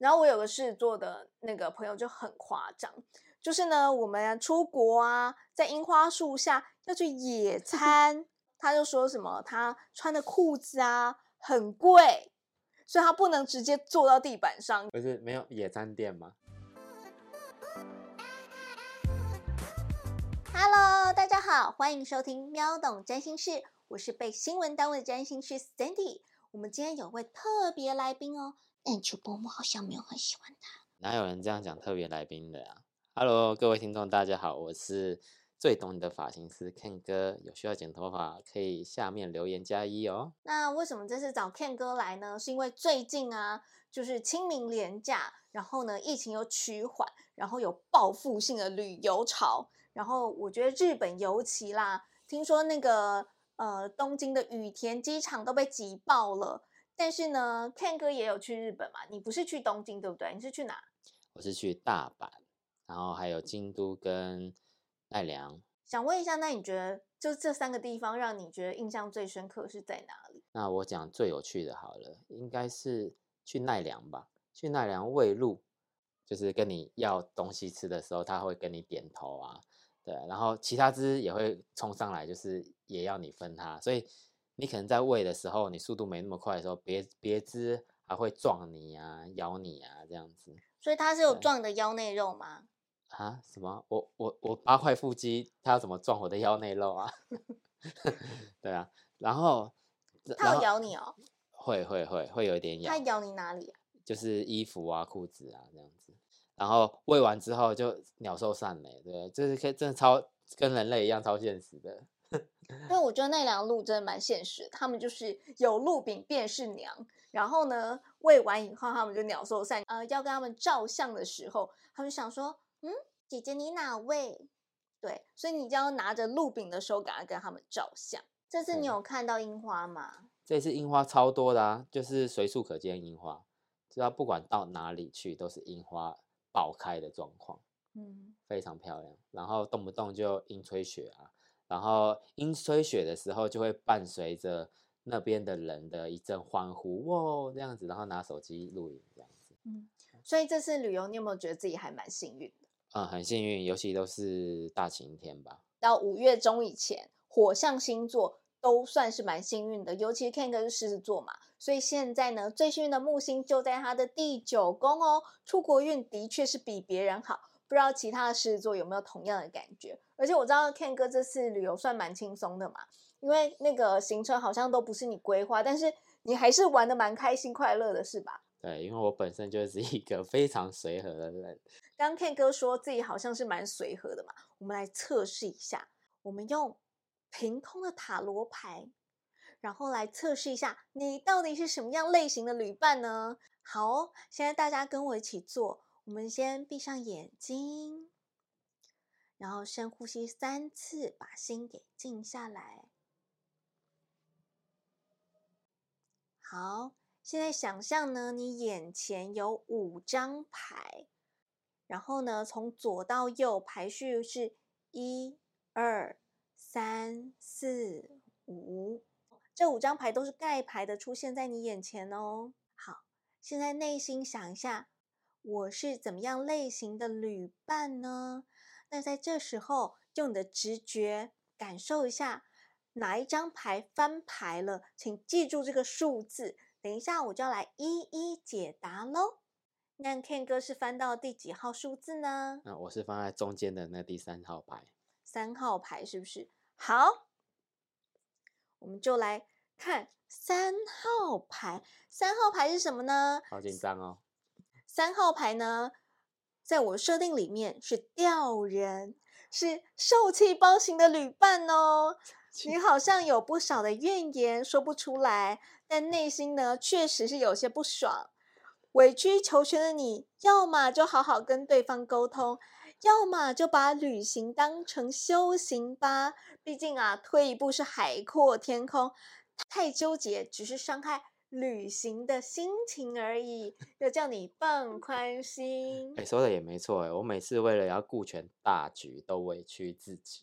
然后我有个狮子座的那个朋友就很夸张，就是呢，我们出国啊，在樱花树下要去野 餐，他就说什么他穿的裤子啊很贵，所以他不能直接坐到地板上。不是没有野餐垫吗？Hello，大家好，欢迎收听喵懂占星事，我是被新闻单位的占星师 Sandy。我们今天有位特别来宾哦，但主播我好像没有很喜欢他。哪有人这样讲特别来宾的啊？Hello，各位听众，大家好，我是最懂你的发型师 Ken 哥，有需要剪头发可以下面留言加一哦。那为什么这次找 Ken 哥来呢？是因为最近啊，就是清明连假，然后呢，疫情又趋缓，然后有报复性的旅游潮，然后我觉得日本尤其啦，听说那个呃东京的羽田机场都被挤爆了。但是呢，Ken 哥也有去日本嘛？你不是去东京对不对？你是去哪？我是去大阪，然后还有京都跟奈良。想问一下，那你觉得就这三个地方让你觉得印象最深刻是在哪里？那我讲最有趣的好了，应该是去奈良吧。去奈良喂鹿，就是跟你要东西吃的时候，他会跟你点头啊，对。然后其他只也会冲上来，就是也要你分它。所以你可能在喂的时候，你速度没那么快的时候，别别只还会撞你啊、咬你啊这样子。所以它是有撞你的腰内肉吗？啊？什么？我我我八块腹肌，它要怎么撞我的腰内肉啊？对啊，然后它要咬你哦？会会会会有一点咬它，咬你哪里啊？就是衣服啊、裤子啊这样子。然后喂完之后就鸟兽散了，对，就是可以真的超跟人类一样超现实的。因为我觉得那两鹿真的蛮现实，他们就是有鹿饼便是娘，然后呢喂完以后他们就鸟兽散。呃，要跟他们照相的时候，他们想说，嗯，姐姐你哪位？对，所以你就要拿着鹿饼的手赶快跟他们照相。这次你有看到樱花吗？这次樱花超多的啊，就是随处可见樱花，知道不管到哪里去都是樱花爆开的状况。嗯，非常漂亮，然后动不动就樱吹雪啊，然后阴吹雪的时候就会伴随着那边的人的一阵欢呼，哇，这样子，然后拿手机录影这样子，嗯所以这次旅游你有没有觉得自己还蛮幸运的？嗯，很幸运，尤其都是大晴天吧，到五月中以前，火象星座都算是蛮幸运的，尤其 Ken 哥是狮子座嘛，所以现在呢，最幸运的木星就在他的第九宫哦，出国运的确是比别人好。不知道其他的狮子座有没有同样的感觉？而且我知道 Ken 哥这次旅游算蛮轻松的嘛，因为那个行程好像都不是你规划，但是你还是玩的蛮开心快乐的，是吧？对，因为我本身就是一个非常随和的人，刚 Ken 哥说自己好像是蛮随和的嘛，我们来测试一下，我们用凭空的塔罗牌，然后来测试一下你到底是什么样类型的旅伴呢？好哦，现在大家跟我一起做，我们先闭上眼睛，然后深呼吸三次，把心给静下来。好，现在想象呢，你眼前有五张牌。然后呢，从左到右排序是一、二、三、四、五，这五张牌都是盖牌的，出现在你眼前哦。好，现在内心想一下，我是怎么样类型的旅伴呢？那在这时候，用你的直觉感受一下哪一张牌翻牌了，请记住这个数字。等一下，我就要来一一解答喽。那 Ken 哥是翻到第几号数字呢？那我是放在中间的那第三号牌，三号牌是不是？好，我们就来看三号牌。三号牌是什么呢？好紧张哦，三号牌呢，在我设定里面是吊人，是受气包型的旅伴哦。你好 像有不少的怨言说不出来，但内心呢确实是有些不爽。委曲求全的你，要么就好好跟对方沟通，要么就把旅行当成修行吧。毕竟啊，退一步是海阔天空，太纠结只是伤害旅行的心情而已。要叫你放宽心哎、。说的也没错哎，我每次为了要顾全大局，都委屈自己，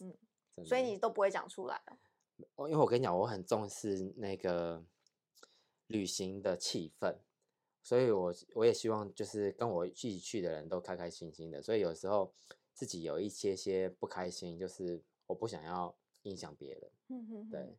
嗯，所以你都不会讲出来哦。我因为我跟你讲，我很重视那个旅行的气氛，所以我我也希望就是跟我一起去的人都开开心心的。所以有时候自己有一些些不开心，就是我不想要影响别人。嗯哼哼对，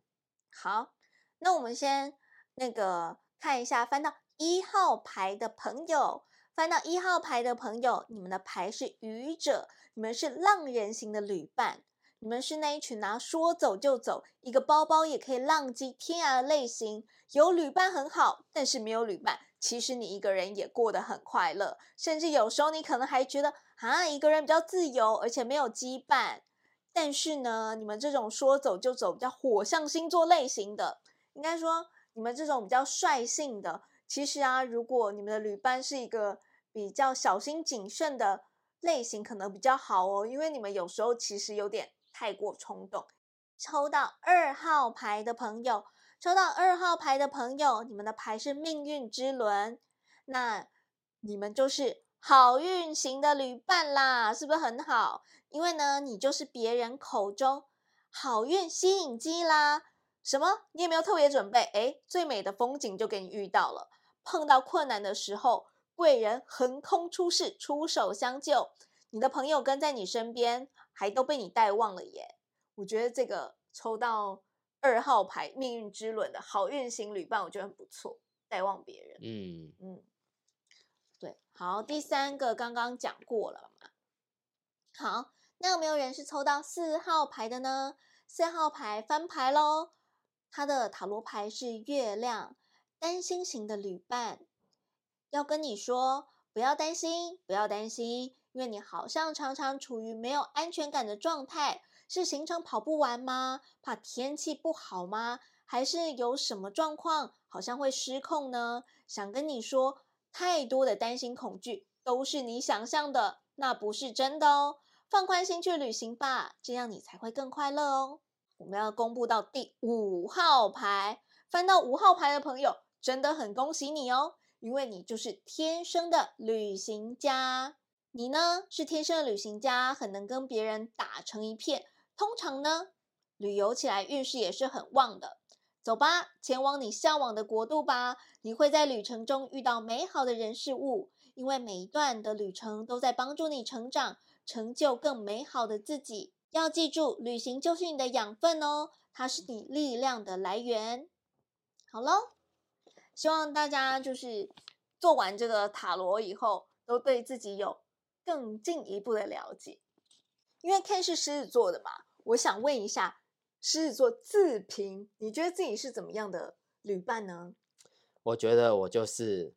好，那我们先那个看一下，翻到一号牌的朋友，翻到一号牌的朋友，你们的牌是愚者，你们是浪人型的旅伴，你们是那一群啊说走就走，一个包包也可以浪迹天涯的类型。有旅伴很好，但是没有旅伴，其实你一个人也过得很快乐，甚至有时候你可能还觉得啊，一个人比较自由，而且没有羁绊。但是呢，你们这种说走就走、比较火象星座类型的，应该说你们这种比较率性的，其实啊，如果你们的旅伴是一个比较小心谨慎的类型，可能比较好哦，因为你们有时候其实有点太过冲动。抽到二号牌的朋友，抽到二号牌的朋友，你们的牌是命运之轮，那你们就是好运型的旅伴啦，是不是很好？因为呢，你就是别人口中好运吸引机啦。什么？你也没有特别准备？诶，最美的风景就给你遇到了。碰到困难的时候，贵人横空出世，出手相救。你的朋友跟在你身边，还都被你带旺了耶。我觉得这个抽到二号牌命运之轮的好运行旅伴，我觉得很不错，带旺别人。嗯，嗯，对，好，第三个刚刚讲过了嘛。好，那有没有人是抽到四号牌的呢？四号牌翻牌喽，他的塔罗牌是月亮，担心型的旅伴，要跟你说不要担心，不要担心，因为你好像常常处于没有安全感的状态。是行程跑不完吗？怕天气不好吗？还是有什么状况，好像会失控呢？想跟你说，太多的担心恐惧都是你想象的，那不是真的哦。放宽心去旅行吧，这样你才会更快乐哦。我们要公布到第五号牌，翻到五号牌的朋友，真的很恭喜你哦，因为你就是天生的旅行家。你呢是天生的旅行家，很能跟别人打成一片。通常呢，旅游起来运势也是很旺的。走吧，前往你向往的国度吧。你会在旅程中遇到美好的人事物，因为每一段的旅程都在帮助你成长，成就更美好的自己。要记住，旅行就是你的养分哦，它是你力量的来源。好喽，希望大家就是做完这个塔罗以后，都对自己有更进一步的了解。因为 Ken 是狮子座的嘛。我想问一下，狮子座自评，你觉得自己是怎么样的旅伴呢？我觉得我就是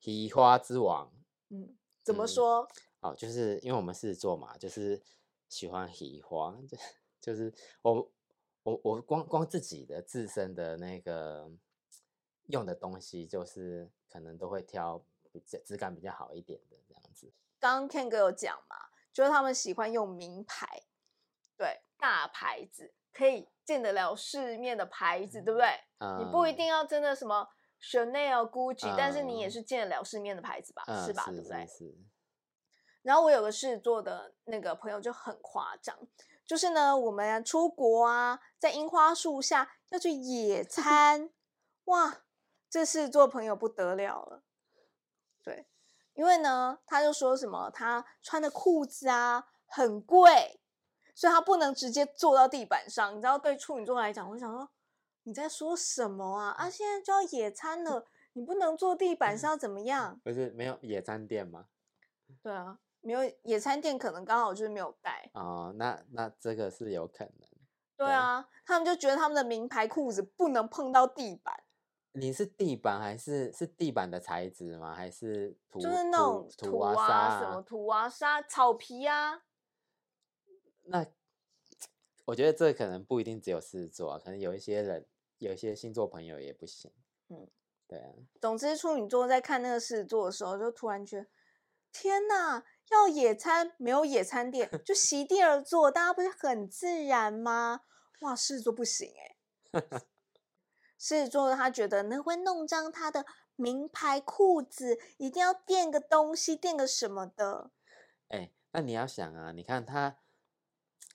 喜花之王。嗯，怎么嗯说？哦，就是因为我们狮子座嘛，就是喜欢喜花，就就是我我我光光自己的自身的那个用的东西，就是可能都会挑比质质感比较好一点的这样子。刚刚 Ken 哥有讲嘛，就是他们喜欢用名牌，对，大牌子，可以见得了世面的牌子，对不对？你不一嗯定要真的什么 Chanel、Gucci，、但是你也嗯是见得了世面的牌子吧，嗯，是吧？是对不对？是是，然后我有个狮子座的那个朋友就很夸张，就是呢，我们出国啊，在樱花树下要去野餐，哇，这狮子座朋友不得了了，对，因为呢，他就说什么他穿的裤子啊很贵，所以他不能直接坐到地板上。你知道，对处女座来讲，我就想说你在说什么啊？啊，现在就要野餐了，你不能坐地板上怎么样？不是没有野餐店吗？对啊，没有野餐垫，可能刚好就是没有带。哦，那那这个是有可能。对对啊，他们就觉得他们的名牌裤子不能碰到地板，你是地板还是是地板的材质吗？还是土就是那种土土啊沙什么土啊沙、草皮啊。那我觉得这可能不一定只有狮子座啊，可能有一些人，有一些星座朋友也不行。嗯，对啊，总之，处女座在看那个狮子座的时候，就突然觉得，天哪，要野餐没有野餐垫，就席地而坐，大家不是很自然吗？哇，狮子座不行哎、狮子座他觉得那会弄脏他的名牌裤子，一定要垫个东西，垫个什么的。哎，那你要想啊，你看他，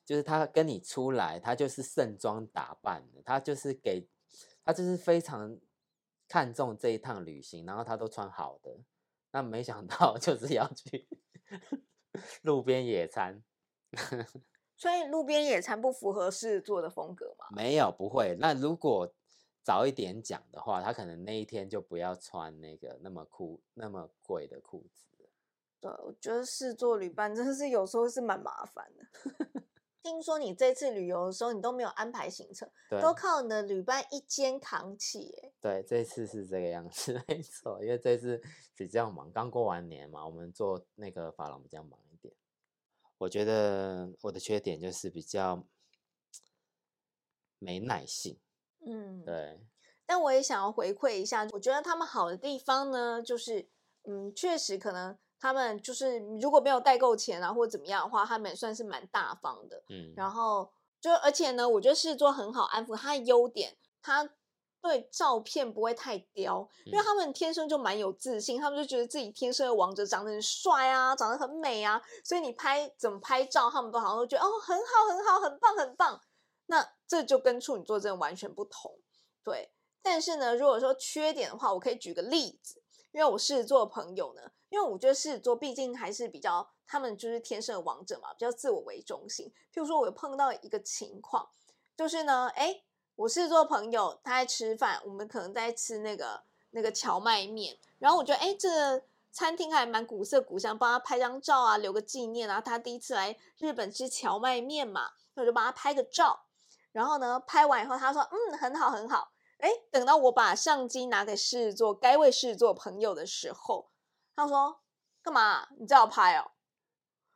就是他跟你出来，他就是盛装打扮的，他就是给，他就是非常看中这一趟旅行，然后他都穿好的，那没想到 就是要去 路边野餐。所以路边野餐不符合狮子座的风格吗？没有，不会。那如果早一点讲的话，他可能那一天就不要穿那个那么酷、那么贵的裤子。对，我觉得狮子座旅伴真的是有时候是蛮麻烦的。听说你这次旅游的时候，你都没有安排行程，都靠你的旅伴一肩扛起。哎，对，这次是这个样子，没错。因为这次比较忙，刚过完年嘛，我们做那个发廊比较忙一点。我觉得我的缺点就是比较没耐性。嗯，对。但我也想要回馈一下，我觉得他们好的地方呢，就是嗯，确实可能。他们就是如果没有带够钱啊，或者怎么样的话，他们也算是蛮大方的。嗯，然后就而且呢，我觉得狮子座很好安抚。他的优点，他对照片不会太刁，因为他们天生就蛮有自信，他们就觉得自己天生的王者，长得很帅啊，长得很美啊，所以你拍怎么拍照，他们都好像都觉得哦很好很好，很棒很棒。那这就跟处女座真的完全不同。对，但是呢，如果说缺点的话，我可以举个例子，因为我狮子座的朋友呢。因为我觉得狮子座毕竟还是比较，他们就是天生的王者嘛，比较自我为中心。譬如说，我碰到一个情况，就是呢，哎，我狮子座朋友他在吃饭，我们可能在吃那个那个荞麦面，然后我觉得，哎，这餐厅还蛮古色古香，帮他拍张照啊，留个纪念啊。他第一次来日本吃荞麦面嘛，那我就帮他拍个照。然后呢，拍完以后，他说，嗯，很好很好。哎，等到我把相机拿给狮子座该位狮子座朋友的时候。他说：“干嘛？你这样拍哦？”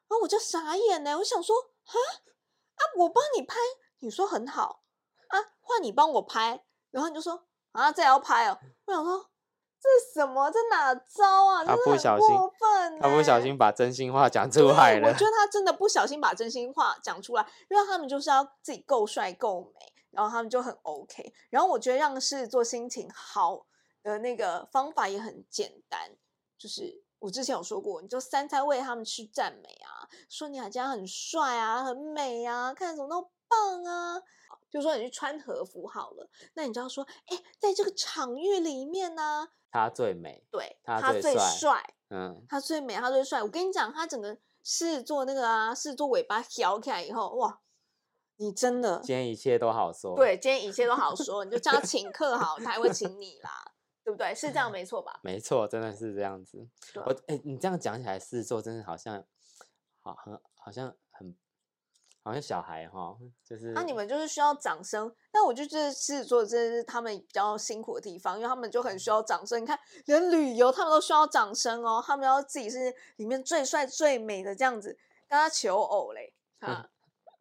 然后我就傻眼呢。我想说：“啊啊，我帮你拍，你说很好啊，换你帮我拍。”然后你就说：“啊，这要拍哦？”我想说：“这是什么？这哪招啊？他不小心，他不小心把真心话讲出来了。我觉得他真的不小心把真心话讲出来，因为他们就是要自己够帅够美，然后他们就很 OK。然后我觉得让狮子座心情好的那个方法也很简单。就是我之前有说过，你就三餐喂他们吃赞美啊，说你好像很帅啊，很美啊，看什么都棒啊。就说你去穿和服好了，那你就要说，哎，在这个场域里面呢，他最美，对，他最帅，嗯，他最美，他最帅。我跟你讲，他整个是做那个啊，是做尾巴挑起来以后，哇，你真的，今天一切都好说，对，今天一切都好说，你就叫他请客好，他还会请你啦。对不对？是这样没错吧？没错，真的是这样子。我哎，你这样讲起来，狮子座真的好像好很好像很好像小孩哈，就是那你们就是需要掌声。但我就觉得狮子座真的是他们比较辛苦的地方，因为他们就很需要掌声。你看，连旅游他们都需要掌声哦，他们要自己是里面最帅最美的这样子跟他求偶嘞。啊，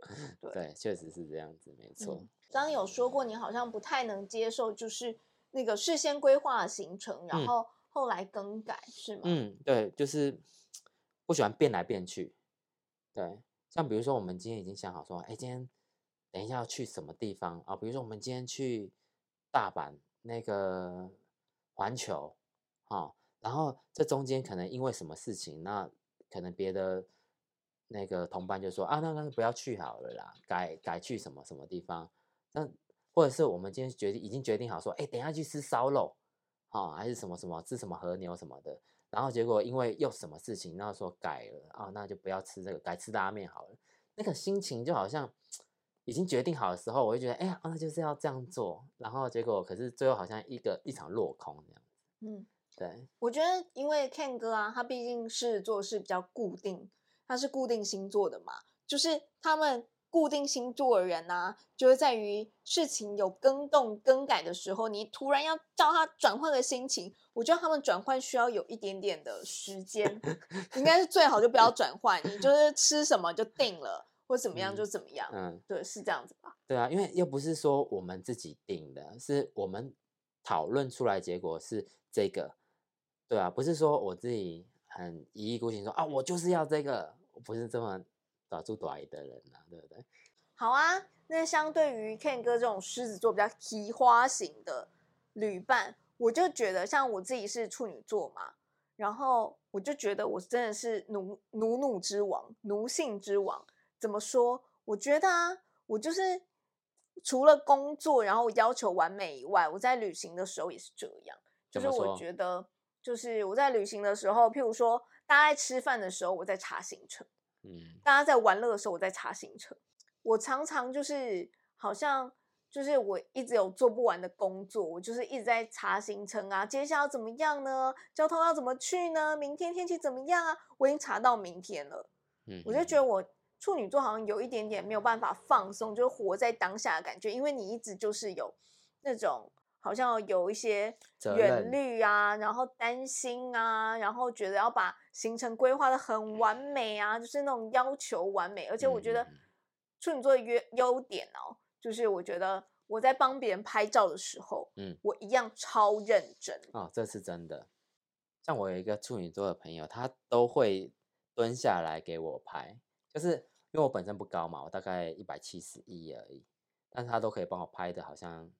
对，确实是这样子，没错。刚刚有说过，你好像不太能接受，就是。那个事先规划行程，然后后来更改是吗？嗯，对，就是不喜欢变来变去。对，像比如说我们今天已经想好说，哎，今天等一下要去什么地方啊？比如说我们今天去大阪那个环球，啊，然后这中间可能因为什么事情，那可能别的那个同伴就说啊，那那不要去好了啦，改改去什么什么地方，那。或者是我们今天决定已经决定好说，哎，等下去吃烧肉，啊，还是什么什么吃什么和牛什么的，然后结果因为又什么事情，然后说改了啊，那就不要吃这个，改吃拉面好了。那个心情就好像已经决定好的时候，我就觉得，哎呀，那就是要这样做。然后结果可是最后好像一个一场落空这样子。嗯，对。我觉得因为 Ken 哥啊，他毕竟是做事比较固定，他是固定星座的嘛，就是他们。固定星座的人呢，就是在于事情有更动、更改的时候，你突然要叫他转换个心情，我觉得他们转换需要有一点点的时间，应该是最好就不要转换，你就是吃什么就定了，或怎么样就怎么样。嗯，对，是这样子吧？对啊，因为又不是说我们自己定的，是我们讨论出来结果是这个，对啊，不是说我自己很一意孤行说啊，我就是要这个，不是这么。打住短的人呐，对不对？好啊，那相对于 Ken 哥这种狮子座比较奇花型的旅伴，我就觉得像我自己是处女座嘛，然后我就觉得我真的是奴奴奴之王，奴性之王。怎么说？我觉得啊，我就是除了工作然后要求完美以外，我在旅行的时候也是这样。就是我觉得，就是我在旅行的时候，譬如说大家在吃饭的时候，我在查行程；嗯，大家在玩乐的时候，我在查行程。我常常就是好像就是我一直有做不完的工作，我就是一直在查行程啊，接下来要怎么样呢？交通要怎么去呢？明天天气怎么样啊？我已经查到明天了。嗯我就觉得我处女座好像有一点点没有办法放松，就是活在当下的感觉，因为你一直就是有那种好像有一些责远虑啊，然后担心啊，然后觉得要把行程规划的很完美啊，就是那种要求完美。而且我觉得处女座的优优点哦，就是我觉得我在帮别人拍照的时候，嗯我一样超认真。哦，这是真的。像我有一个处女座的朋友，他都会蹲下来给我拍，就是因为我本身不高嘛，我大概一百七十一而已，但是他都可以帮我拍的，好像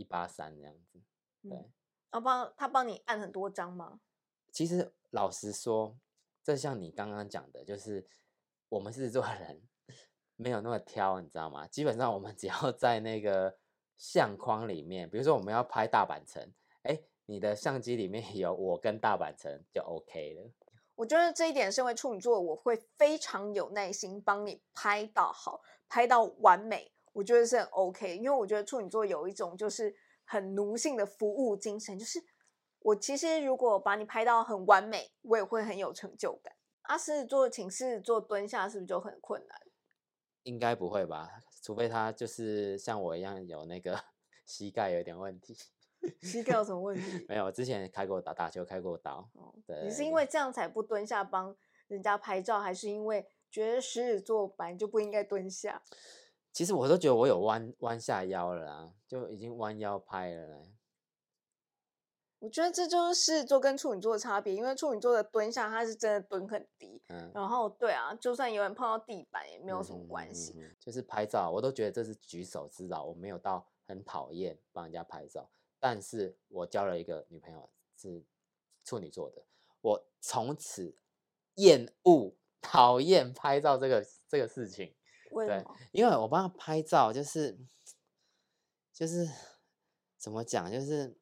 一八三这样子。对嗯，然后帮他帮你按很多张吗？其实老实说，这像你刚刚讲的，就是我们狮子座的人没有那么挑，你知道吗？基本上我们只要在那个相框里面，比如说我们要拍大阪城，哎，你的相机里面有我跟大阪城就 OK 了。我觉得这一点，身为处女座，我会非常有耐心帮你拍到好，拍到完美，我觉得是很 OK。因为我觉得处女座有一种就是很奴性的服务精神，就是我其实如果把你拍到很完美，我也会很有成就感。啊，狮子座请狮子座蹲下，是不是就很困难？应该不会吧？除非他就是像我一样有那个 膝盖有点问题。膝盖有什么问 题？没有，我之前开过打，打球开过刀。哦，对，你是因为这样才不蹲下帮人家拍照，还是因为觉得狮子座本来就不应该蹲下？其实我都觉得我有弯弯下腰了啦，就已经弯腰拍了嘞。我觉得这就是狮子座跟处女座的差别，因为处女座的蹲下，它是真的蹲很低，嗯，然后对啊，就算有人碰到地板也没有什么嗯关系。嗯嗯嗯就是拍照，我都觉得这是举手之劳，我没有到很讨厌帮人家拍照。但是我交了一个女朋友是处女座的，我从此厌恶、讨厌拍照这个这个事情。对为什么？因为我帮他拍照，就是就是怎么讲，就是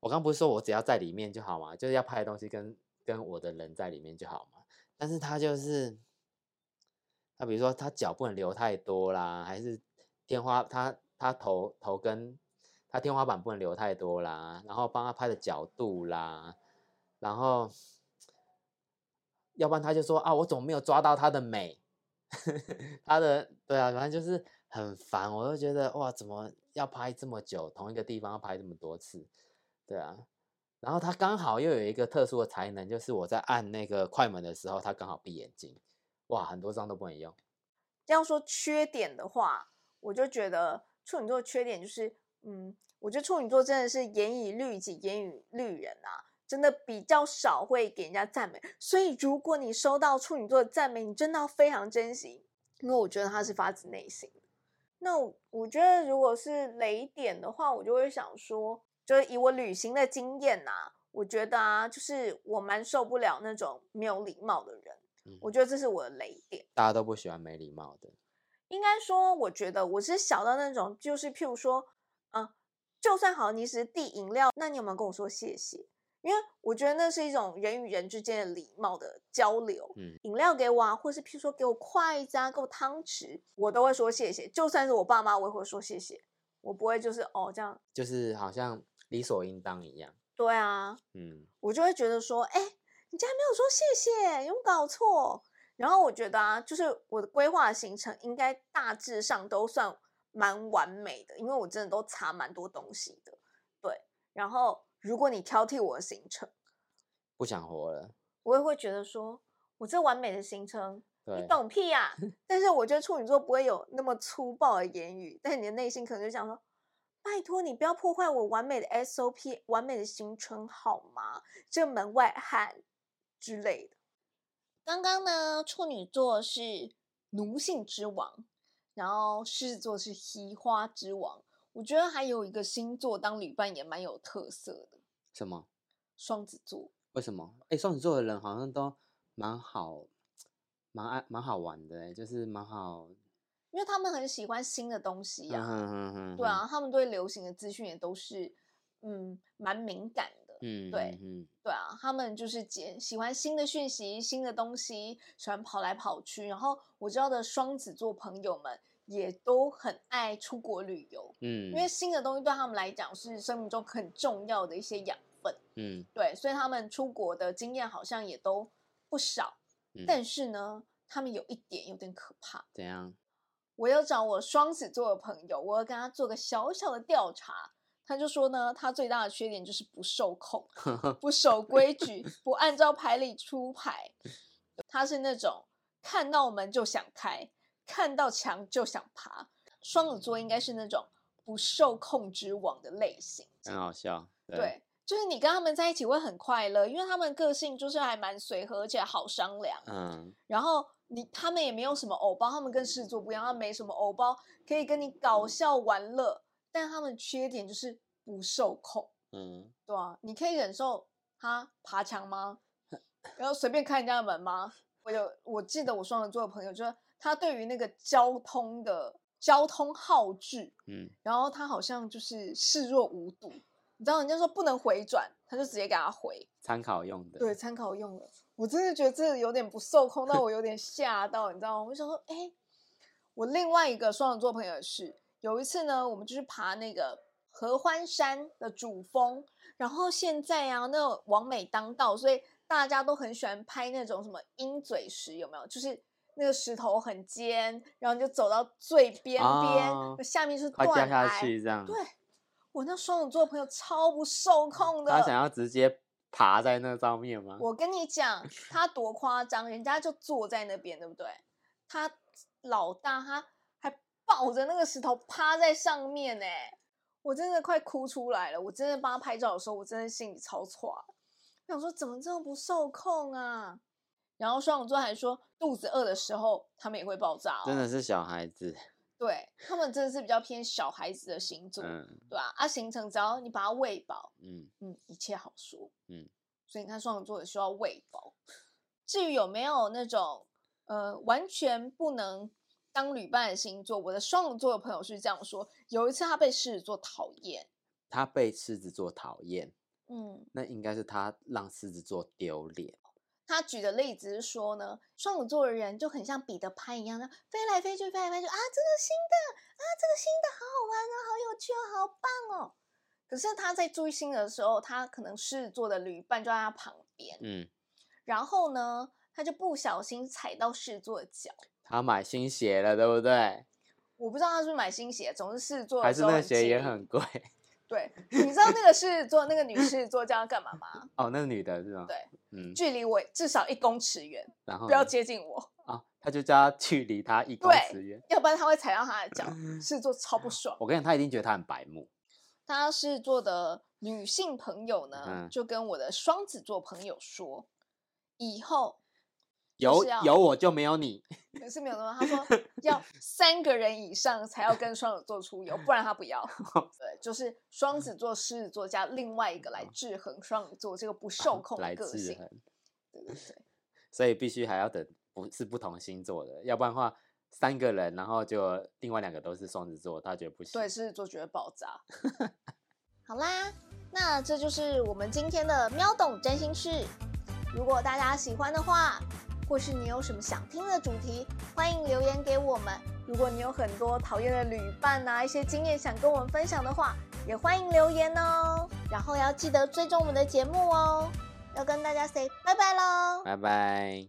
我刚不是说我只要在里面就好嘛，就是要拍的东西跟跟我的人在里面就好嘛。但是他就是他比如说他脚不能留太多啦，还是天花他他头头跟他天花板不能留太多啦，然后帮他拍的角度啦，然后要不然他就说啊，我怎么没有抓到他的美？他的对啊，反正就是很烦，我就觉得哇，怎么要拍这么久，同一个地方要拍这么多次，对啊。然后他刚好又有一个特殊的才能，就是我在按那个快门的时候，他刚好闭眼睛，哇，很多张都不能用。要说缺点的话，我就觉得处女座缺点就是，嗯，我觉得处女座真的是严以律己、严以律人啊，真的比较少会给人家赞美。所以如果你收到处女座的赞美，你真的要非常珍惜，因为我觉得他是发自内心。那我我觉得如果是雷点的话，我就会想说，就是以我旅行的经验呐、我觉得啊，就是我蛮受不了那种没有礼貌的人，嗯，我觉得这是我的雷点。大家都不喜欢没礼貌的。应该说，我觉得我是小到那种，就是譬如说，嗯、就算好，你只是递饮料，那你有没有跟我说谢谢？因为我觉得那是一种人与人之间的礼貌的交流。嗯，饮料给我啊，或是譬如说给我筷子啊，给我汤匙，我都会说谢谢。就算是我爸妈，我也会说谢谢，我不会就是哦这样。就是好像理所应当一样。对啊，嗯，我就会觉得说，哎，你竟然没有说谢谢，有没有搞错？然后我觉得啊，就是我的规划的行程应该大致上都算蛮完美的，因为我真的都查蛮多东西的。对，然后如果你挑剔我的行程，不想活了。我也会觉得说，我这完美的行程，对你懂屁呀、但是我觉得处女座不会有那么粗暴的言语，但你的内心可能就想说，拜托你不要破坏我完美的 SOP、完美的行程好吗？这门外汉之类的。刚刚呢，处女座是奴性之王，然后狮子座是嘻花之王。我觉得还有一个星座当旅伴也蛮有特色的，什么？双子座。为什么？哎，双子座的人好像都蛮好，蛮爱蛮好玩的哎，就是蛮好，因为他们很喜欢新的东西呀、嗯哼哼哼对啊，，他们对流行的资讯也都是嗯蛮敏感的。嗯，对嗯对啊，他们就是接喜欢新的讯息、新的东西，喜欢跑来跑去。然后我知道的双子座朋友们也都很爱出国旅游，嗯，因为新的东西对他们来讲是生命中很重要的一些养分。嗯对，所以他们出国的经验好像也都不少。嗯但是呢，他们有一点有点可怕。怎样？我要找我双子座的朋友，我要跟他做个小小的调查。他就说呢，他最大的缺点就是不受控，不守规矩，不按照牌理出牌。他是那种看到门就想开，看到墙就想爬。双子座应该是那种不受控之王的类型。很好笑，对，就是你跟他们在一起会很快乐，因为他们个性就是还蛮随和，而且好商量。嗯然后你他们也没有什么偶包，他们跟狮子座不一样，他们没什么偶包可以跟你搞笑玩乐，但他们缺点就是不受控，嗯，对啊，你可以忍受他爬墙吗？然后随便开人家的门吗？我有我记得我双子座的朋友，就是他对于那个交通的交通号志，嗯然后他好像就是视若无睹。你知道人家说不能回转，他就直接给他回，参考用的，对，参考用的。我真的觉得这有点不受控，到我有点吓到，你知道吗？我想说，哎，我另外一个双子座朋友也是，有一次呢，我们就是爬那个合欢山的主峰，然后现在啊，那种王美当道，所以大家都很喜欢拍那种什么鹰嘴石，有没有？就是那个石头很尖，然后你就走到最边边，哦下面是快掉下。去这样，对，我那双子座朋友超不受控的，他想要直接爬在那上面吗？我跟你讲，他多夸张，人家就坐在那边，对不对？他老大他还抱着那个石头趴在上面呢，我真的快哭出来了。我真的帮他拍照的时候，我真的心里超错。我想说，怎么这么不受控啊？然后双子座还说，肚子饿的时候他们也会爆炸、哦，真的是小孩子，对他们真的是比较偏小孩子的星座，嗯对吧、啊？行程只要你把它喂饱，嗯嗯，一切好说。嗯，所以你看双子座也需要喂饱。至于有没有那种呃完全不能当旅伴的星座，我的双子座的朋友是这样说：有一次他被狮子座讨厌，他被狮子座讨厌，嗯，那应该是他让狮子座丢脸。他举的例子是说呢，双子座的人就很像彼得潘一样，的飞来飞去，飞来飞去啊，这个新的啊，这个新的好好玩啊，好有趣哦，好棒哦。可是他在追星的时候，他可能狮子座的旅伴就在他旁边，嗯，然后呢，他就不小心踩到狮子座的脚。他买新鞋了，对不对？我不知道他是不是买新鞋，总是狮子座还是那鞋也很贵？对。你知道那个狮子座那个女狮子座叫他干嘛吗？哦，那个女的是吗？对，嗯，距离我至少一公尺远，然后不要接近我，啊，他就叫他距离他一公尺远。要不然他会踩到他的脚。狮子座超不爽。我跟你讲，他一定觉得他很白目。他狮子座的女性朋友呢，嗯就跟我的双子座朋友说，以后有有我就没有你。可是没有那么，他说要三个人以上才要跟双子座出游，不然他不要。对，就是双子座、狮子座加另外一个来制衡双子座这个不受控的来个性。制衡，对对对，所以必须还要等不是不同星座的，要不然的话三个人，然后就另外两个都是双子座，他觉得不行。对，狮子座觉得爆炸。好啦，那这就是我们今天的喵懂占星事。如果大家喜欢的话，或是你有什么想听的主题，欢迎留言给我们。如果你有很多讨厌的旅伴啊，一些经验想跟我们分享的话，也欢迎留言哦。然后要记得追踪我们的节目哦。要跟大家 say 拜拜喽。拜拜。